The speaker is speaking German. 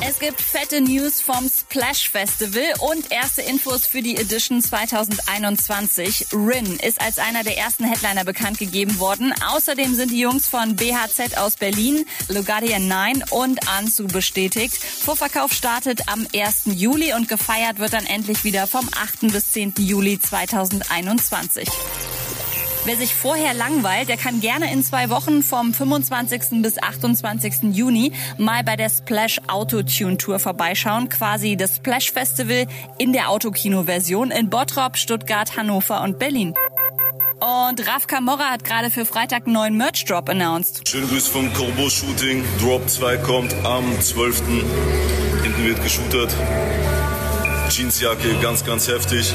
Es gibt fette News vom Splash Festival und erste Infos für die Edition 2021. Rin ist als einer der ersten Headliner bekannt gegeben worden. Außerdem sind die Jungs von BHZ aus Berlin, Lugardian 9 und Anzu bestätigt. Vorverkauf startet am 1. Juli und gefeiert wird dann endlich wieder vom 8. bis 10. Juli 2021. Wer sich vorher langweilt, der kann gerne in zwei Wochen vom 25. bis 28. Juni mal bei der Splash Autotune Tour vorbeischauen. Quasi das Splash Festival in der Autokino-Version in Bottrop, Stuttgart, Hannover und Berlin. Und Raf Camorra hat gerade für Freitag einen neuen Merch-Drop announced. Schönen Grüß vom Corbo-Shooting. Drop 2 kommt am 12. Hinten wird geshootet. Jeansjacke, ganz, ganz heftig.